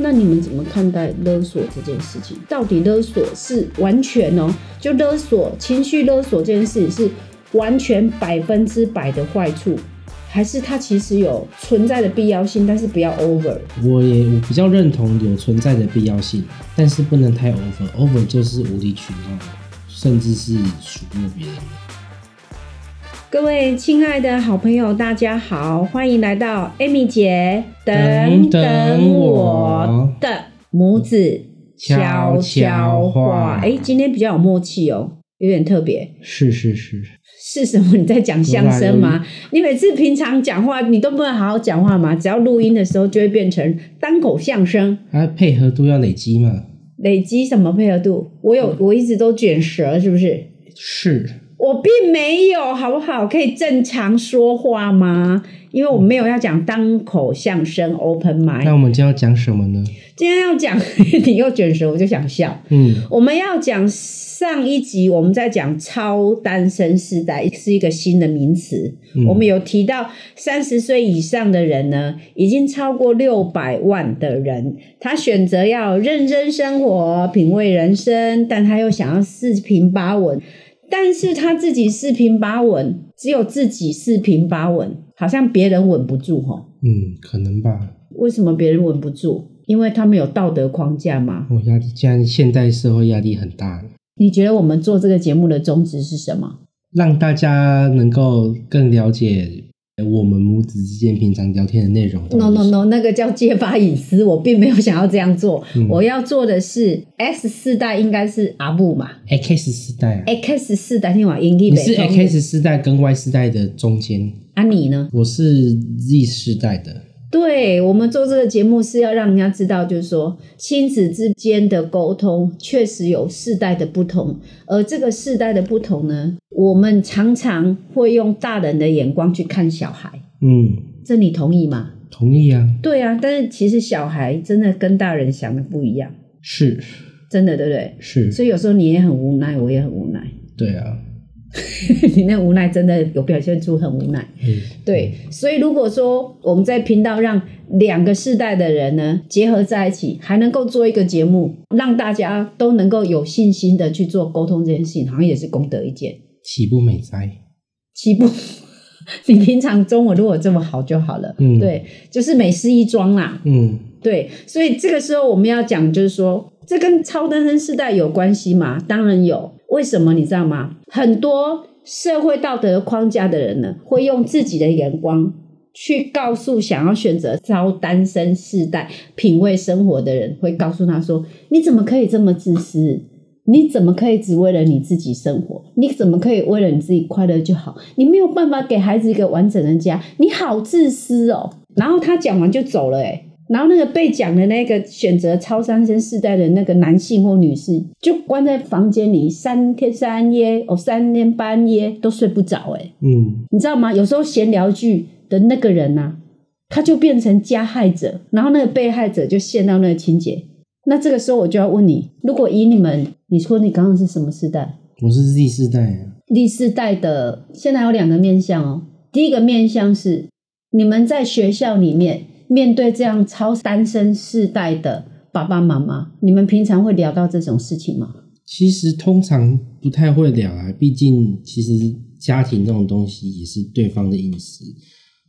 那你们怎么看待勒索这件事情？到底勒索是完全哦，就勒索、情绪勒索这件事情是完全百分之百的坏处，还是它其实有存在的必要性，但是不要 over？我也我比较认同有存在的必要性，但是不能太 over，over 就是无理取闹，甚至是数落别人。各位亲爱的好朋友，大家好，欢迎来到 Amy 姐等等我的拇指悄悄话。哎，今天比较有默契哦，有点特别。是是是，是什么？你在讲相声吗？你每次平常讲话，你都不能好好讲话吗？只要录音的时候，就会变成单口相声。啊，配合度要累积嘛？累积什么配合度？我有，我一直都卷舌，是不是？是。我并没有，好不好？可以正常说话吗？因为我没有要讲单口相声 open m i 那我们今天要讲什么呢？今天要讲，你又卷舌，我就想笑。嗯，我们要讲上一集我们在讲超单身世代是一个新的名词。我们有提到三十岁以上的人呢，已经超过六百万的人，他选择要认真生活、品味人生，但他又想要四平八稳。但是他自己四平八稳，只有自己四平八稳，好像别人稳不住哈。嗯，可能吧。为什么别人稳不住？因为他们有道德框架嘛。哦，压力，现在现代社会压力很大。你觉得我们做这个节目的宗旨是什么？让大家能够更了解。我们母子之间平常聊天的内容？No No No，那个叫揭发隐私，我并没有想要这样做。我要做的是 S 四代，应该是阿布嘛？X 四代啊，X 四代，听我英译。你是 X 四代跟 Y 四代的中间。啊，你呢？我是 Z 世代的。对我们做这个节目是要让人家知道，就是说亲子之间的沟通确实有世代的不同，而这个世代的不同呢，我们常常会用大人的眼光去看小孩。嗯，这你同意吗？同意啊。对啊，但是其实小孩真的跟大人想的不一样，是，真的对不对？是。所以有时候你也很无奈，我也很无奈。对啊。你那无奈真的有表现出很无奈，对，所以如果说我们在频道让两个世代的人呢结合在一起，还能够做一个节目，让大家都能够有信心的去做沟通这件事情，好像也是功德一件。岂不美哉？岂不？你平常中文如果这么好就好了。嗯，对，就是美事一桩啦。嗯，对，所以这个时候我们要讲，就是说，这跟超单身世代有关系吗？当然有。为什么你知道吗？很多社会道德框架的人呢，会用自己的眼光去告诉想要选择招单身世代品味生活的人，会告诉他说：“你怎么可以这么自私？你怎么可以只为了你自己生活？你怎么可以为了你自己快乐就好？你没有办法给孩子一个完整的家？你好自私哦！”然后他讲完就走了，诶然后那个被讲的那个选择超三生世代的那个男性或女士，就关在房间里三天三夜哦，三天半夜都睡不着哎。嗯，你知道吗？有时候闲聊剧的那个人呐，他就变成加害者，然后那个被害者就陷到那个情节。那这个时候我就要问你：如果以你们，你说你刚刚是什么世代？我是 Z 世代啊。Z 世代的现在有两个面向哦。第一个面向是你们在学校里面。面对这样超单身世代的爸爸妈妈，你们平常会聊到这种事情吗？其实通常不太会聊啊，毕竟其实家庭这种东西也是对方的隐私，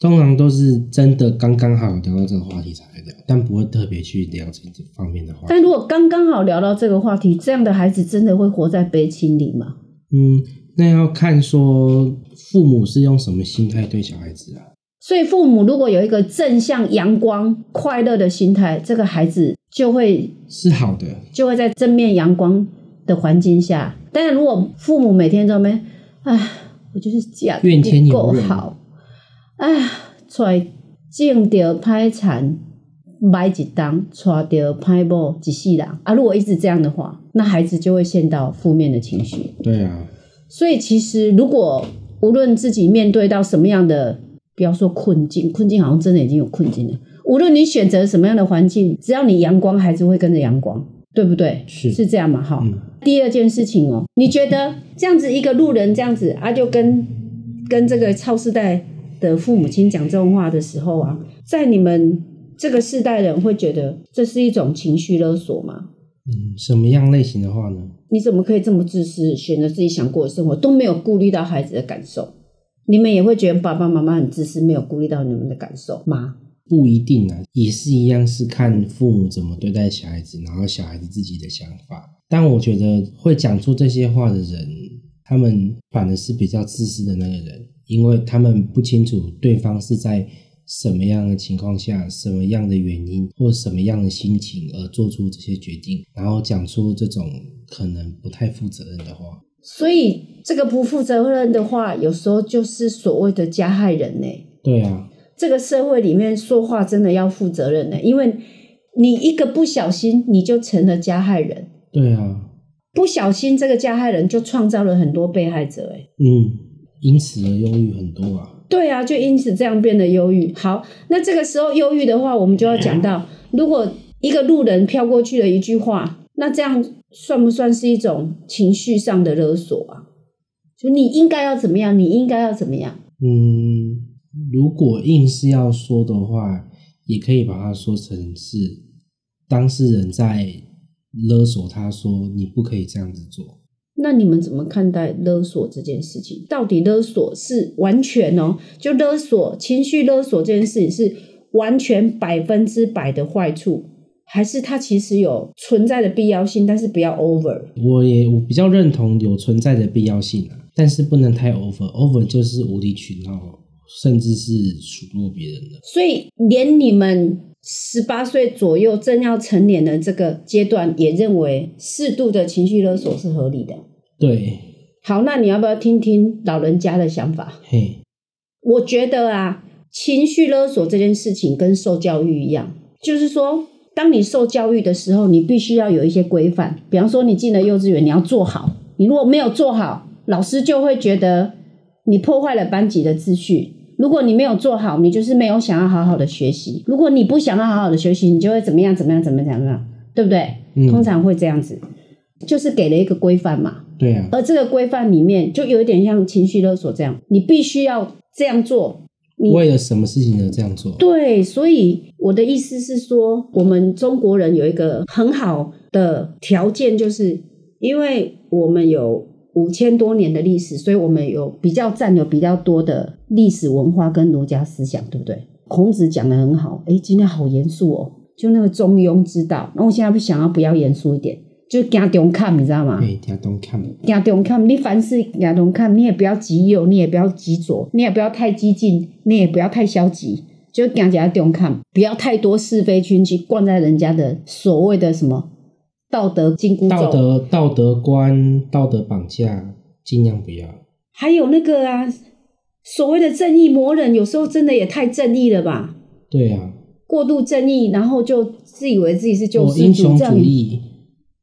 通常都是真的刚刚好聊到这个话题才聊，但不会特别去聊这这方面的话。但如果刚刚好聊到这个话题，这样的孩子真的会活在悲情里吗？嗯，那要看说父母是用什么心态对小孩子啊。所以，父母如果有一个正向、阳光、快乐的心态，这个孩子就会是好的，就会在正面、阳光的环境下。但是如果父母每天都没，哎，我就是这样不够好，哎，揣种着拍产，买一档，娶着歹某一世人啊！如果一直这样的话，那孩子就会陷到负面的情绪。对啊，所以其实如果无论自己面对到什么样的，不要说困境，困境好像真的已经有困境了。无论你选择什么样的环境，只要你阳光，孩子会跟着阳光，对不对？是是这样嘛？哈。第二件事情哦，你觉得这样子一个路人这样子啊，就跟跟这个超世代的父母亲讲这种话的时候啊，在你们这个世代人会觉得这是一种情绪勒索吗？嗯，什么样类型的话呢？你怎么可以这么自私，选择自己想过的生活，都没有顾虑到孩子的感受？你们也会觉得爸爸妈妈很自私，没有顾虑到你们的感受吗？不一定啊，也是一样，是看父母怎么对待小孩子，然后小孩子自己的想法。但我觉得会讲出这些话的人，他们反而是比较自私的那个人，因为他们不清楚对方是在。什么样的情况下，什么样的原因或什么样的心情而做出这些决定，然后讲出这种可能不太负责任的话。所以，这个不负责任的话，有时候就是所谓的加害人呢。对啊，这个社会里面说话真的要负责任的，因为你一个不小心，你就成了加害人。对啊，不小心这个加害人就创造了很多被害者。哎，嗯，因此而忧郁很多啊。对啊，就因此这样变得忧郁。好，那这个时候忧郁的话，我们就要讲到，如果一个路人飘过去的一句话，那这样算不算是一种情绪上的勒索啊？就你应该要怎么样？你应该要怎么样？嗯，如果硬是要说的话，也可以把它说成是当事人在勒索他说你不可以这样子做。那你们怎么看待勒索这件事情？到底勒索是完全哦，就勒索情绪勒索这件事情是完全百分之百的坏处，还是它其实有存在的必要性，但是不要 over？我也我比较认同有存在的必要性啊，但是不能太 over，over 就是无理取闹，甚至是数落别人的。所以连你们。十八岁左右正要成年的这个阶段，也认为适度的情绪勒索是合理的。对，好，那你要不要听听老人家的想法？嘿，我觉得啊，情绪勒索这件事情跟受教育一样，就是说，当你受教育的时候，你必须要有一些规范。比方说，你进了幼稚园，你要做好，你如果没有做好，老师就会觉得你破坏了班级的秩序。如果你没有做好，你就是没有想要好好的学习。如果你不想要好好的学习，你就会怎么样？怎么样？怎么样？怎么样？对不对？通常会这样子，就是给了一个规范嘛。对啊。而这个规范里面，就有一点像情绪勒索这样，你必须要这样做。为了什么事情而这样做？对，所以我的意思是说，我们中国人有一个很好的条件，就是因为我们有。五千多年的历史，所以我们有比较占有比较多的历史文化跟儒家思想，对不对？孔子讲的很好，哎，今天好严肃哦，就那个中庸之道。那我现在不想要不要严肃一点，就惊中看，你知道吗？对，惊中看，惊中看，你凡事加中看，你也不要极右，你也不要极左，你也不要太激进，你也不要太消极，就加加中看，不要太多是非群去灌在人家的所谓的什么。道德金箍道德道德观、道德绑架，尽量不要。还有那个啊，所谓的正义魔人，有时候真的也太正义了吧？对啊，过度正义，然后就自以为自己是救世主，英雄主义，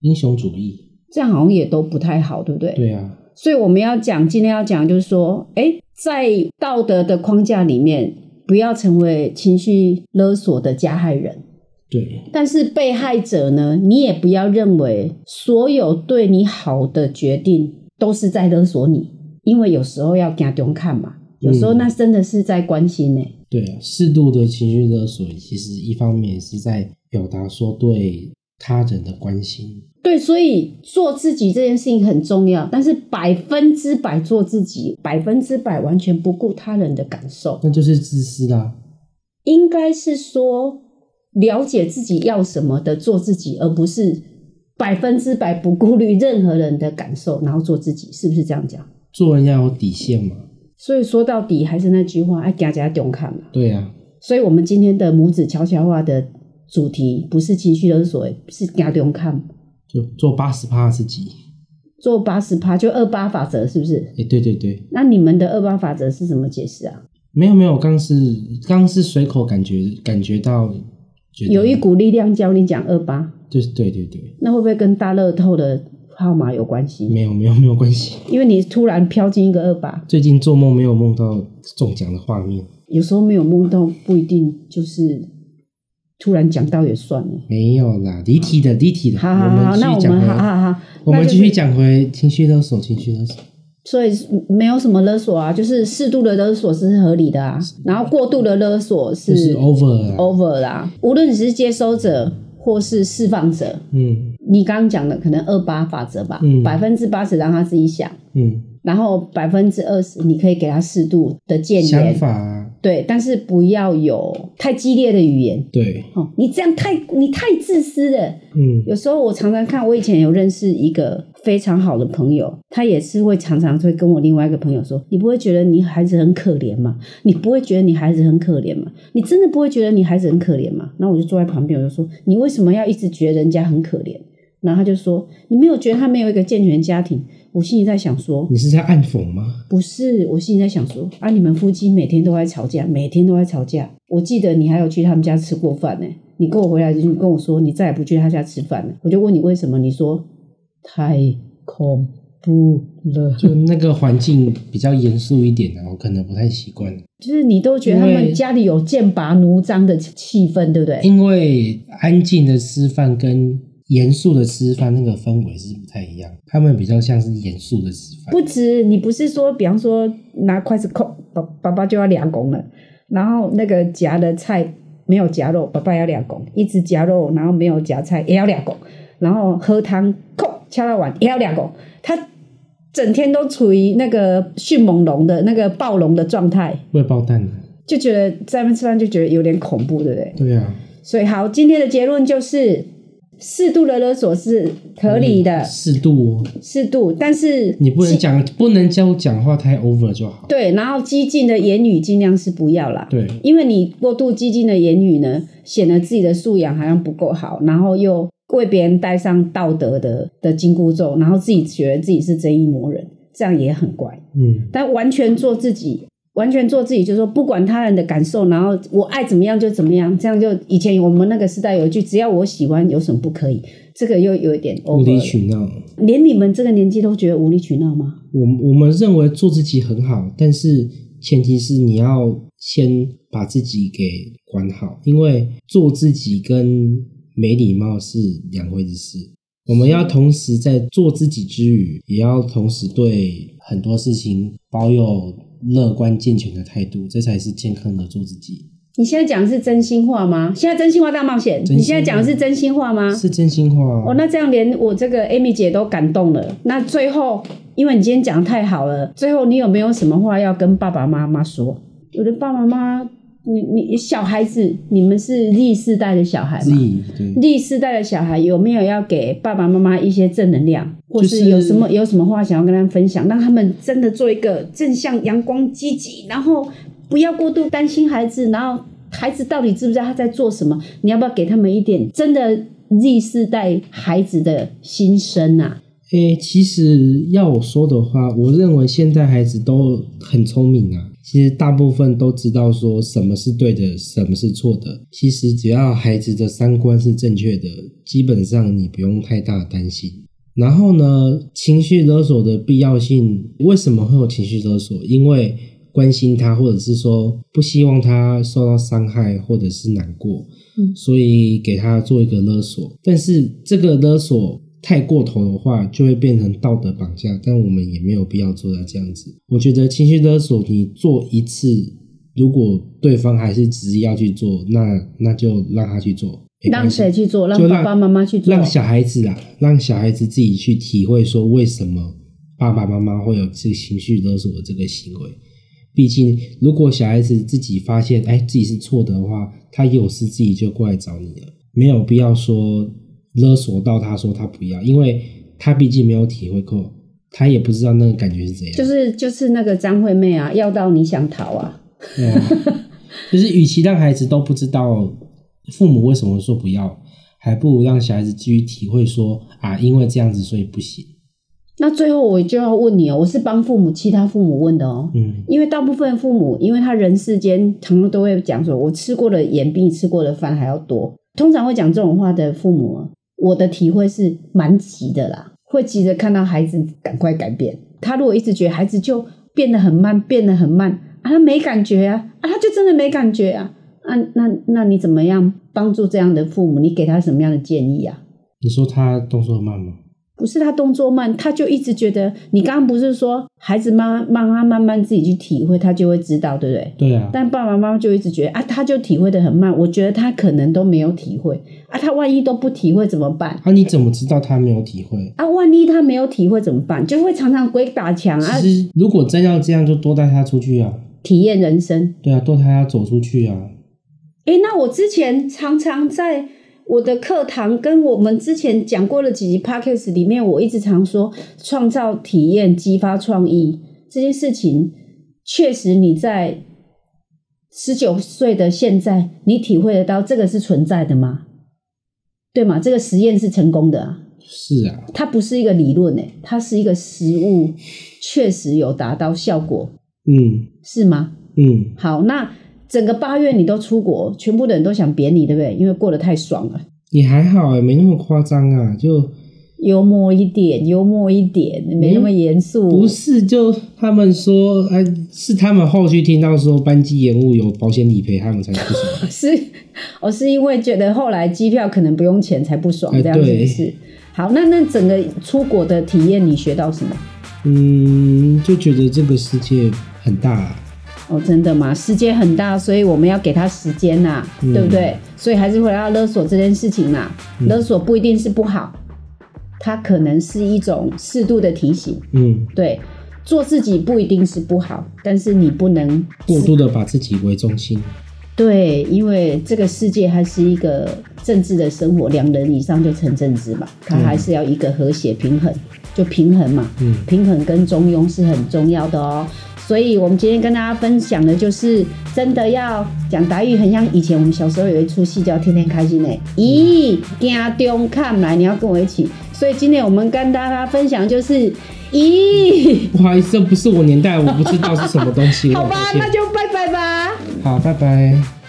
英雄主义，这样好像也都不太好，对不对？对啊。所以我们要讲，今天要讲，就是说，哎，在道德的框架里面，不要成为情绪勒索的加害人。对，但是被害者呢？你也不要认为所有对你好的决定都是在勒索你，因为有时候要给他看嘛，有时候那真的是在关心呢。对啊，适度的情绪勒索，其实一方面是在表达说对他人的关心。对，所以做自己这件事情很重要，但是百分之百做自己，百分之百完全不顾他人的感受，那就是自私啦。应该是说。了解自己要什么的做自己，而不是百分之百不顾虑任何人的感受，然后做自己，是不是这样讲？做人要有底线嘛。所以说到底还是那句话，爱家家勇看嘛。对呀。所以我们今天的母子悄悄话的主题不是情绪勒索，是家勇看。就做八十趴自己。做八十趴，就二八法则，是不是？哎，对对对。那你们的二八法则是怎么解释啊？没有没有，刚是刚是随口感觉感觉到。有一股力量教你讲二八，就是对对对。那会不会跟大乐透的号码有关系？没有没有没有关系，因为你突然飘进一个二八。最近做梦没有梦到中奖的画面，有时候没有梦到不一定就是突然讲到也算了。没有啦，离题的离题的。好好好，那我们好好好，我们继续讲回情绪勒索，情绪勒索。所以没有什么勒索啊，就是适度的勒索是合理的啊，然后过度的勒索是 over over 啦。无论你是接收者或是释放者，嗯，你刚刚讲的可能二八法则吧，嗯，百分之八十让他自己想，嗯。然后百分之二十，你可以给他适度的建议。想法对，但是不要有太激烈的语言。对，哦，你这样太你太自私了。嗯，有时候我常常看，我以前有认识一个非常好的朋友，他也是会常常会跟我另外一个朋友说：“你不会觉得你孩子很可怜吗？你不会觉得你孩子很可怜吗？你真的不会觉得你孩子很可怜吗？”那我就坐在旁边，我就说：“你为什么要一直觉得人家很可怜？”然后他就说：“你没有觉得他没有一个健全家庭？”我心里在想说：“你是在暗讽吗？”不是，我心里在想说：“啊，你们夫妻每天都在吵架，每天都在吵架。我记得你还有去他们家吃过饭呢。你跟我回来就跟我说，你再也不去他家吃饭了。我就问你为什么？你说太恐怖了，就那个环境比较严肃一点的，我可能不太习惯。就是你都觉得他们家里有剑拔弩张的气氛，对不对？因为安静的吃饭跟……严肃的吃饭那个氛围是不太一样，他们比较像是严肃的吃饭。不止，你不是说，比方说拿筷子扣，爸爸爸就要两拱了，然后那个夹的菜没有夹肉，爸爸要两拱，一直夹肉，然后没有夹菜也要两拱，然后喝汤扣敲到碗也要两拱，他整天都处于那个迅猛龙的那个暴龙的状态，会爆蛋的，就觉得在外面吃饭就觉得有点恐怖，对不对？对呀。所以好，今天的结论就是。适度的勒索是合理的，适度，适度，但是你不能讲，不能教讲话太 over 就好。对，然后激进的言语尽量是不要啦。对，因为你过度激进的言语呢，显得自己的素养好像不够好，然后又为别人戴上道德的的紧箍咒，然后自己觉得自己是正义魔人，这样也很怪。嗯，但完全做自己。完全做自己，就是说不管他人的感受，然后我爱怎么样就怎么样，这样就以前我们那个时代有一句，只要我喜欢，有什么不可以？这个又有一点无理取闹，连你们这个年纪都觉得无理取闹吗？我我们认为做自己很好，但是前提是你要先把自己给管好，因为做自己跟没礼貌是两回事。我们要同时在做自己之余，也要同时对很多事情保有。乐观健全的态度，这才是健康的做自己。你现在讲的是真心话吗？现在真心话大冒险，你现在讲的是真心话吗？是真心话。哦，那这样连我这个 Amy 姐都感动了。那最后，因为你今天讲的太好了，最后你有没有什么话要跟爸爸妈妈说？我的爸爸妈妈。你你小孩子，你们是 Z 世代的小孩嘛？？Z 世代的小孩有没有要给爸爸妈妈一些正能量，或是有什么有什么话想要跟他们分享，让他们真的做一个正向、阳光、积极，然后不要过度担心孩子，然后孩子到底知不知道他在做什么？你要不要给他们一点真的 Z 世代孩子的心声啊？诶，其实要我说的话，我认为现在孩子都很聪明啊。其实大部分都知道说什么是对的，什么是错的。其实只要孩子的三观是正确的，基本上你不用太大担心。然后呢，情绪勒索的必要性，为什么会有情绪勒索？因为关心他，或者是说不希望他受到伤害，或者是难过，所以给他做一个勒索。但是这个勒索。太过头的话，就会变成道德绑架，但我们也没有必要做到这样子。我觉得情绪勒索，你做一次，如果对方还是执意要去做，那那就让他去做。让谁去做？让爸爸妈妈去做？让小孩子啊，让小孩子自己去体会，说为什么爸爸妈妈会有这个情绪勒索的这个行为。毕竟，如果小孩子自己发现，哎，自己是错的话，他有事自己就过来找你了，没有必要说。勒索到他说他不要，因为他毕竟没有体会过，他也不知道那个感觉是怎样。就是就是那个张惠妹啊，要到你想逃啊。对啊就是与其让孩子都不知道父母为什么说不要，还不如让小孩子继续体会说啊，因为这样子所以不行。那最后我就要问你哦，我是帮父母其他父母问的哦，嗯，因为大部分父母，因为他人世间常常都会讲说，我吃过的盐比你吃过的饭还要多，通常会讲这种话的父母。我的体会是蛮急的啦，会急着看到孩子赶快改变。他如果一直觉得孩子就变得很慢，变得很慢啊，他没感觉啊，啊，他就真的没感觉啊，啊，那那你怎么样帮助这样的父母？你给他什么样的建议啊？你说他动作慢吗？不是他动作慢，他就一直觉得你刚刚不是说孩子慢慢慢慢慢自己去体会，他就会知道，对不对？对啊。但爸爸妈妈就一直觉得啊，他就体会的很慢。我觉得他可能都没有体会啊，他万一都不体会怎么办？啊，你怎么知道他没有体会？啊，万一他没有体会怎么办？就会常常鬼打墙啊。其实如果真要这样，就多带他出去啊，体验人生。对啊，多带他走出去啊。哎，那我之前常常在。我的课堂跟我们之前讲过的几集 podcast 里面，我一直常说创造体验、激发创意这件事情，确实你在十九岁的现在，你体会得到这个是存在的吗？对吗？这个实验是成功的啊。是啊，它不是一个理论诶，它是一个实物，确实有达到效果。嗯，是吗？嗯，好，那。整个八月你都出国，全部的人都想扁你，对不对？因为过得太爽了。也还好哎，没那么夸张啊，就幽默一点，幽默一点，没那么严肃。不是，就他们说，哎，是他们后续听到说班机延误有保险理赔，他们才不爽。是，我是因为觉得后来机票可能不用钱才不爽，这样子是。好，那那整个出国的体验，你学到什么？嗯，就觉得这个世界很大。哦，真的吗？世界很大，所以我们要给他时间呐，对不对？所以还是回到勒索这件事情呐。勒索不一定是不好，它可能是一种适度的提醒。嗯，对，做自己不一定是不好，但是你不能过度的把自己为中心。对，因为这个世界还是一个政治的生活，两人以上就成政治嘛，它还是要一个和谐平衡，就平衡嘛。嗯，平衡跟中庸是很重要的哦。所以，我们今天跟大家分享的就是，真的要讲台语，很像以前我们小时候有一出戏叫《天天开心》诶。咦，家中看来你要跟我一起。所以今天我们跟大家分享就是，咦，不好意思，这不是我年代，我不知道是什么东西。好吧，那就拜拜吧。好，拜拜。